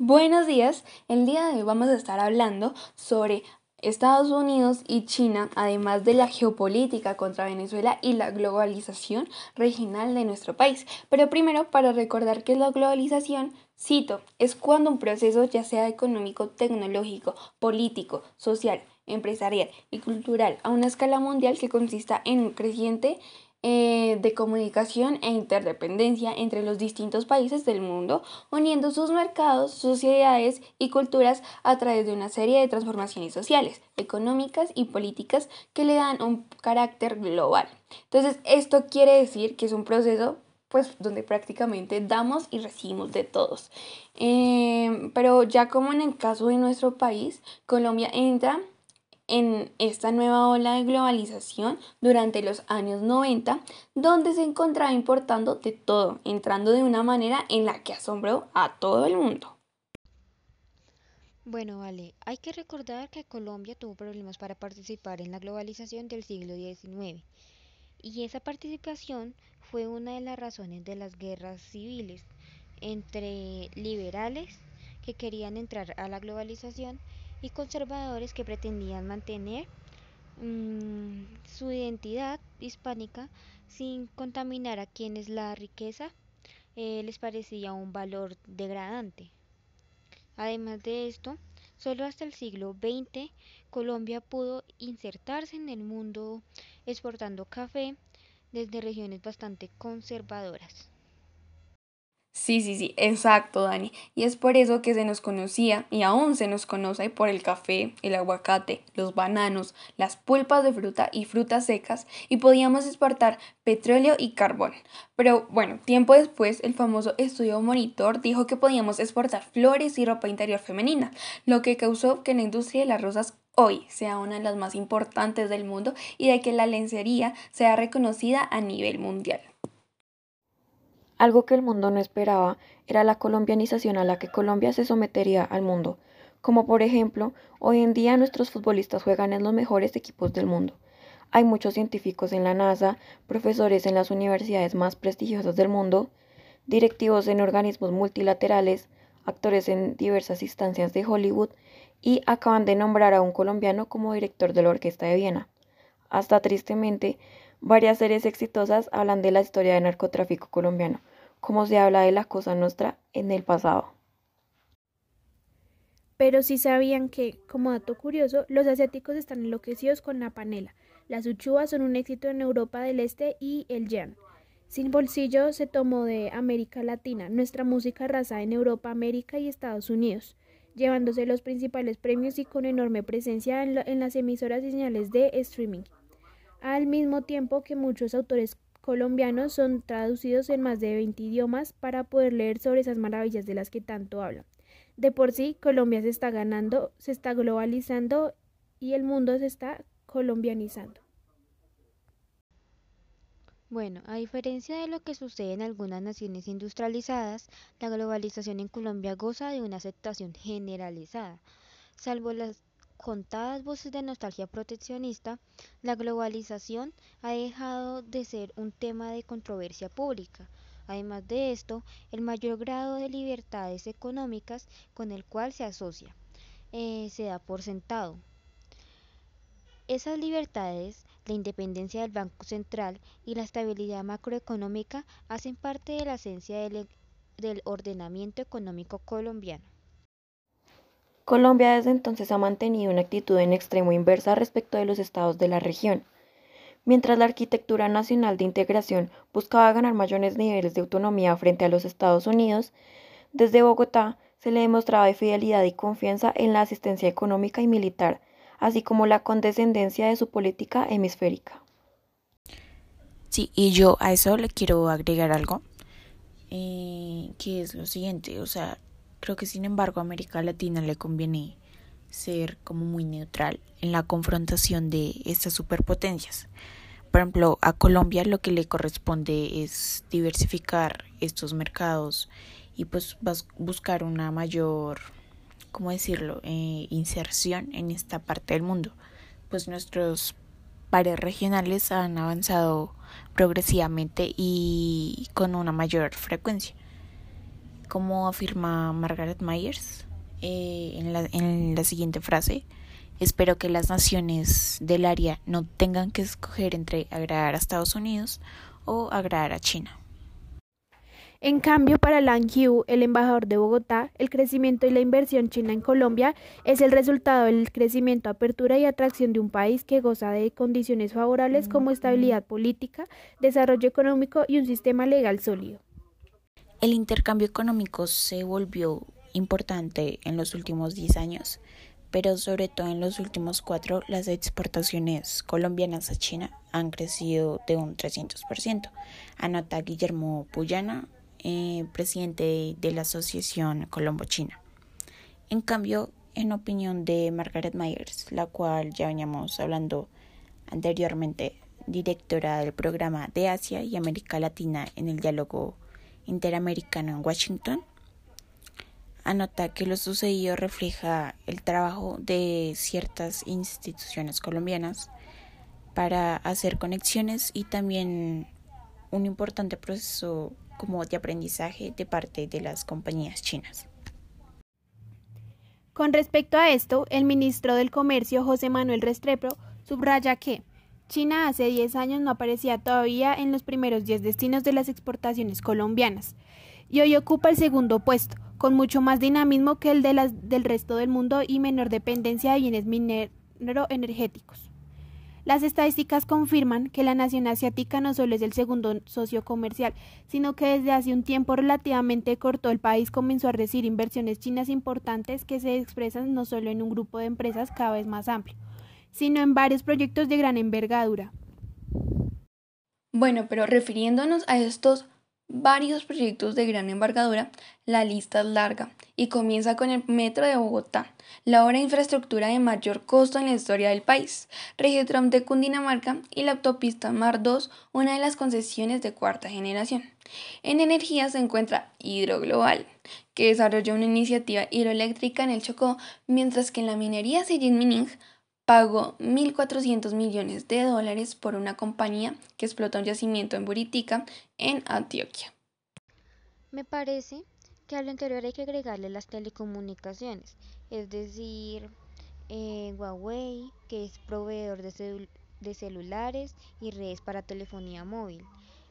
Buenos días, el día de hoy vamos a estar hablando sobre Estados Unidos y China, además de la geopolítica contra Venezuela y la globalización regional de nuestro país. Pero primero, para recordar que la globalización, cito, es cuando un proceso ya sea económico, tecnológico, político, social, empresarial y cultural a una escala mundial que consista en un creciente eh, de comunicación e interdependencia entre los distintos países del mundo, uniendo sus mercados, sociedades y culturas a través de una serie de transformaciones sociales, económicas y políticas que le dan un carácter global. Entonces, esto quiere decir que es un proceso pues donde prácticamente damos y recibimos de todos. Eh, pero ya como en el caso de nuestro país, Colombia entra en esta nueva ola de globalización durante los años 90, donde se encontraba importando de todo, entrando de una manera en la que asombró a todo el mundo. Bueno, vale, hay que recordar que Colombia tuvo problemas para participar en la globalización del siglo XIX, y esa participación fue una de las razones de las guerras civiles entre liberales que querían entrar a la globalización y conservadores que pretendían mantener mm, su identidad hispánica sin contaminar a quienes la riqueza eh, les parecía un valor degradante. Además de esto, solo hasta el siglo XX Colombia pudo insertarse en el mundo exportando café desde regiones bastante conservadoras. Sí, sí, sí, exacto, Dani. Y es por eso que se nos conocía y aún se nos conoce por el café, el aguacate, los bananos, las pulpas de fruta y frutas secas y podíamos exportar petróleo y carbón. Pero bueno, tiempo después el famoso estudio Monitor dijo que podíamos exportar flores y ropa interior femenina, lo que causó que la industria de las rosas hoy sea una de las más importantes del mundo y de que la lencería sea reconocida a nivel mundial. Algo que el mundo no esperaba era la colombianización a la que Colombia se sometería al mundo, como por ejemplo, hoy en día nuestros futbolistas juegan en los mejores equipos del mundo. Hay muchos científicos en la NASA, profesores en las universidades más prestigiosas del mundo, directivos en organismos multilaterales, actores en diversas instancias de Hollywood y acaban de nombrar a un colombiano como director de la Orquesta de Viena. Hasta tristemente, Varias series exitosas hablan de la historia del narcotráfico colombiano, como se habla de la cosa nuestra en el pasado. Pero sí sabían que, como dato curioso, los asiáticos están enloquecidos con la panela. Las uchuvas son un éxito en Europa del Este y el yen. Sin bolsillo se tomó de América Latina, nuestra música arrasa en Europa, América y Estados Unidos, llevándose los principales premios y con enorme presencia en, en las emisoras y señales de streaming al mismo tiempo que muchos autores colombianos son traducidos en más de 20 idiomas para poder leer sobre esas maravillas de las que tanto hablan. De por sí, Colombia se está ganando, se está globalizando y el mundo se está colombianizando. Bueno, a diferencia de lo que sucede en algunas naciones industrializadas, la globalización en Colombia goza de una aceptación generalizada, salvo las contadas voces de nostalgia proteccionista, la globalización ha dejado de ser un tema de controversia pública. Además de esto, el mayor grado de libertades económicas con el cual se asocia eh, se da por sentado. Esas libertades, la independencia del Banco Central y la estabilidad macroeconómica hacen parte de la esencia del ordenamiento económico colombiano. Colombia desde entonces ha mantenido una actitud en extremo inversa respecto de los estados de la región. Mientras la arquitectura nacional de integración buscaba ganar mayores niveles de autonomía frente a los Estados Unidos, desde Bogotá se le demostraba fidelidad y confianza en la asistencia económica y militar, así como la condescendencia de su política hemisférica. Sí, y yo a eso le quiero agregar algo, eh, que es lo siguiente, o sea, Creo que sin embargo a América Latina le conviene ser como muy neutral en la confrontación de estas superpotencias. Por ejemplo, a Colombia lo que le corresponde es diversificar estos mercados y pues buscar una mayor, ¿cómo decirlo?, eh, inserción en esta parte del mundo. Pues nuestros pares regionales han avanzado progresivamente y con una mayor frecuencia. Como afirma Margaret Myers eh, en, la, en la siguiente frase, espero que las naciones del área no tengan que escoger entre agradar a Estados Unidos o agradar a China. En cambio, para Lang Yu, el embajador de Bogotá, el crecimiento y la inversión china en Colombia es el resultado del crecimiento, apertura y atracción de un país que goza de condiciones favorables como estabilidad política, desarrollo económico y un sistema legal sólido. El intercambio económico se volvió importante en los últimos 10 años, pero sobre todo en los últimos cuatro las exportaciones colombianas a China han crecido de un 300%. Anota Guillermo Puyana, eh, presidente de la Asociación Colombo-China. En cambio, en opinión de Margaret Myers, la cual ya veníamos hablando anteriormente, directora del programa de Asia y América Latina en el diálogo interamericano en Washington, anota que lo sucedido refleja el trabajo de ciertas instituciones colombianas para hacer conexiones y también un importante proceso como de aprendizaje de parte de las compañías chinas. Con respecto a esto, el ministro del Comercio, José Manuel Restrepo, subraya que China hace 10 años no aparecía todavía en los primeros 10 destinos de las exportaciones colombianas y hoy ocupa el segundo puesto, con mucho más dinamismo que el del resto del mundo y menor dependencia de bienes minero-energéticos. Las estadísticas confirman que la nación asiática no solo es el segundo socio comercial, sino que desde hace un tiempo relativamente corto el país comenzó a recibir inversiones chinas importantes que se expresan no solo en un grupo de empresas cada vez más amplio, sino en varios proyectos de gran envergadura. Bueno, pero refiriéndonos a estos varios proyectos de gran envergadura, la lista es larga y comienza con el Metro de Bogotá, la obra de infraestructura de mayor costo en la historia del país, Regiotram de Cundinamarca y la autopista Mar 2, una de las concesiones de cuarta generación. En energía se encuentra Hidroglobal, que desarrolló una iniciativa hidroeléctrica en el Chocó, mientras que en la minería Sijin Mining pagó 1.400 millones de dólares por una compañía que explota un yacimiento en Buritica, en Antioquia. Me parece que a lo anterior hay que agregarle las telecomunicaciones, es decir, eh, Huawei, que es proveedor de, celulares y redes para telefonía móvil.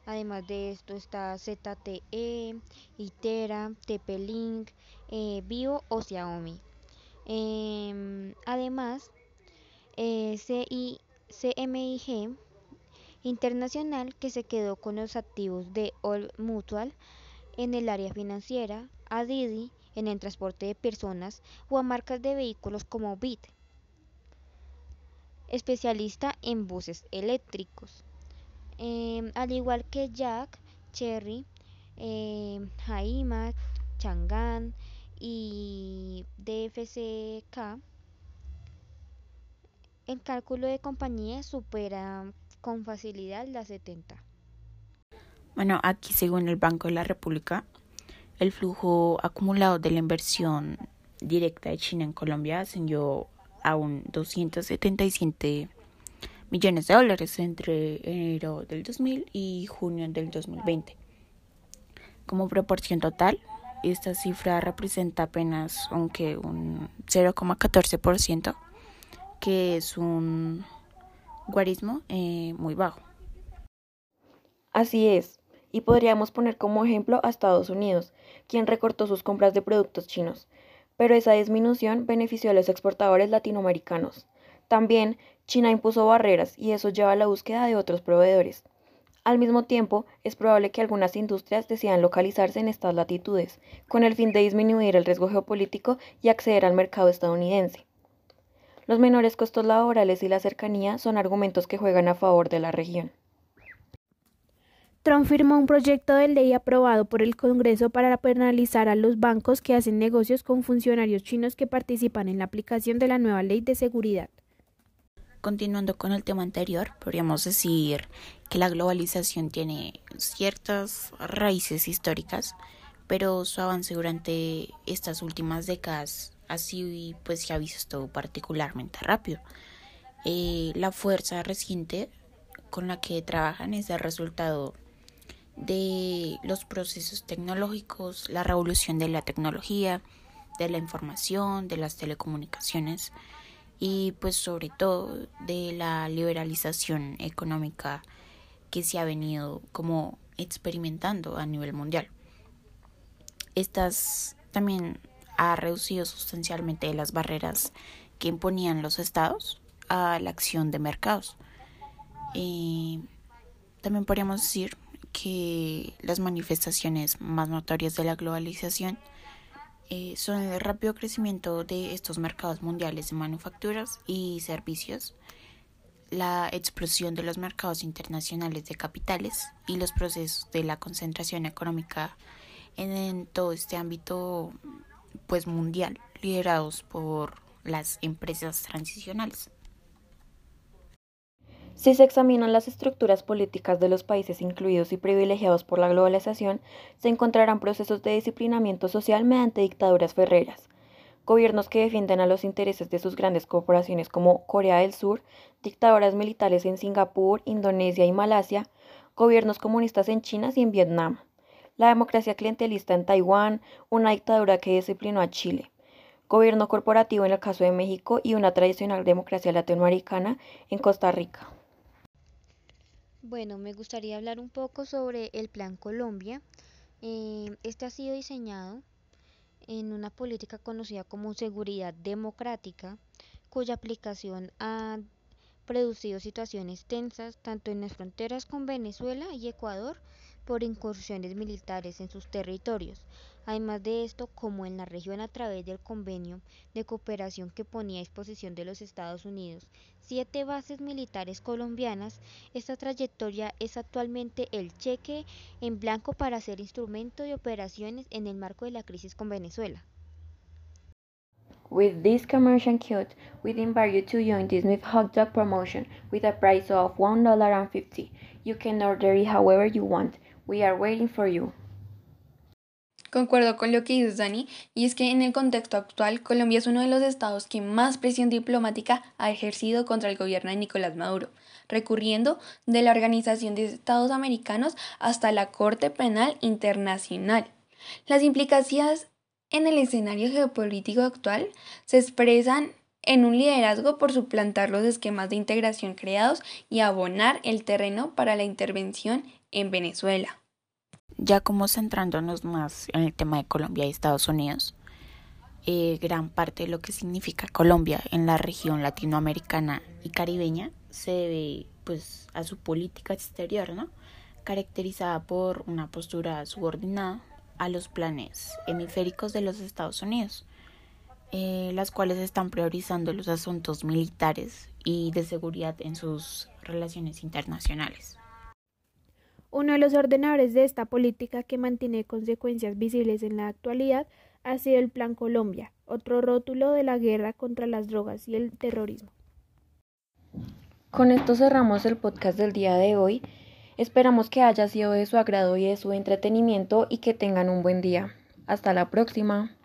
Además de esto está ZTE, Itera, TP-Link, eh, Vivo o Xiaomi. Eh, además, eh, CMIG Internacional que se quedó con los activos de All Mutual en el área financiera, a Didi en el transporte de personas o a marcas de vehículos como BIT, especialista en buses eléctricos. Em, al igual que Jack, Cherry, eh, Jaima, Chang'an y DFCK, el cálculo de compañía supera con facilidad las 70. Bueno, aquí según el Banco de la República, el flujo acumulado de la inversión directa de China en Colombia ascendió a un 277 millones de dólares entre enero del 2000 y junio del 2020. Como proporción total, esta cifra representa apenas aunque un 0,14% que es un guarismo eh, muy bajo. Así es, y podríamos poner como ejemplo a Estados Unidos, quien recortó sus compras de productos chinos, pero esa disminución benefició a los exportadores latinoamericanos. También China impuso barreras y eso lleva a la búsqueda de otros proveedores. Al mismo tiempo, es probable que algunas industrias decidan localizarse en estas latitudes, con el fin de disminuir el riesgo geopolítico y acceder al mercado estadounidense. Los menores costos laborales y la cercanía son argumentos que juegan a favor de la región. Trump firmó un proyecto de ley aprobado por el Congreso para penalizar a los bancos que hacen negocios con funcionarios chinos que participan en la aplicación de la nueva ley de seguridad. Continuando con el tema anterior, podríamos decir que la globalización tiene ciertas raíces históricas, pero su avance durante estas últimas décadas así pues se ha visto particularmente rápido. Eh, la fuerza reciente con la que trabajan es el resultado de los procesos tecnológicos, la revolución de la tecnología, de la información, de las telecomunicaciones y pues sobre todo de la liberalización económica que se ha venido como experimentando a nivel mundial. Estas también ha reducido sustancialmente las barreras que imponían los estados a la acción de mercados. También podríamos decir que las manifestaciones más notorias de la globalización eh, son el rápido crecimiento de estos mercados mundiales de manufacturas y servicios, la explosión de los mercados internacionales de capitales y los procesos de la concentración económica en, todo este ámbito pues mundial liderados por las empresas transicionales. Si se examinan las estructuras políticas de los países incluidos y privilegiados por la globalización, se encontrarán procesos de disciplinamiento social mediante dictaduras ferreras, gobiernos que defienden a los intereses de sus grandes corporaciones como Corea del Sur, dictaduras militares en Singapur, Indonesia y Malasia, gobiernos comunistas en China y en Vietnam, la democracia clientelista en Taiwán, una dictadura que disciplinó a Chile, gobierno corporativo en el caso de México y una tradicional democracia latinoamericana en Costa Rica. Bueno, me gustaría hablar un poco sobre el Plan Colombia. Eh, este ha sido diseñado en una política conocida como seguridad democrática, cuya aplicación ha producido situaciones tensas tanto en las fronteras con Venezuela y Ecuador por incursiones militares en sus territorios, Además de esto, como en la región a través del convenio de cooperación que ponía a disposición de los Estados Unidos siete bases militares colombianas, esta trayectoria es actualmente el cheque en blanco para ser instrumento de operaciones en el marco de la crisis con Venezuela. With this commercial code, we invite you to join this new hot dog promotion with a price of $1.50. You can order it however you want. We are waiting for you. Concuerdo con lo que dices, Dani, y es que en el contexto actual, Colombia es uno de los estados que más presión diplomática ha ejercido contra el gobierno de Nicolás Maduro, recurriendo de la Organización de Estados Americanos hasta la Corte Penal Internacional. Las implicaciones en el escenario geopolítico actual se expresan en un liderazgo por suplantar los esquemas de integración creados y abonar el terreno para la intervención en Venezuela. Ya como centrándonos más en el tema de Colombia y Estados Unidos, eh, gran parte de lo que significa Colombia en la región latinoamericana y caribeña se debe pues a su política exterior, ¿no? caracterizada por una postura subordinada a los planes hemisféricos de los Estados Unidos, eh, las cuales están priorizando los asuntos militares y de seguridad en sus relaciones internacionales. Uno de los ordenadores de esta política que mantiene consecuencias visibles en la actualidad ha sido el Plan Colombia, otro rótulo de la guerra contra las drogas y el terrorismo. Con esto cerramos el podcast del día de hoy. Esperamos que haya sido de su agrado y de su entretenimiento y que tengan un buen día. Hasta la próxima.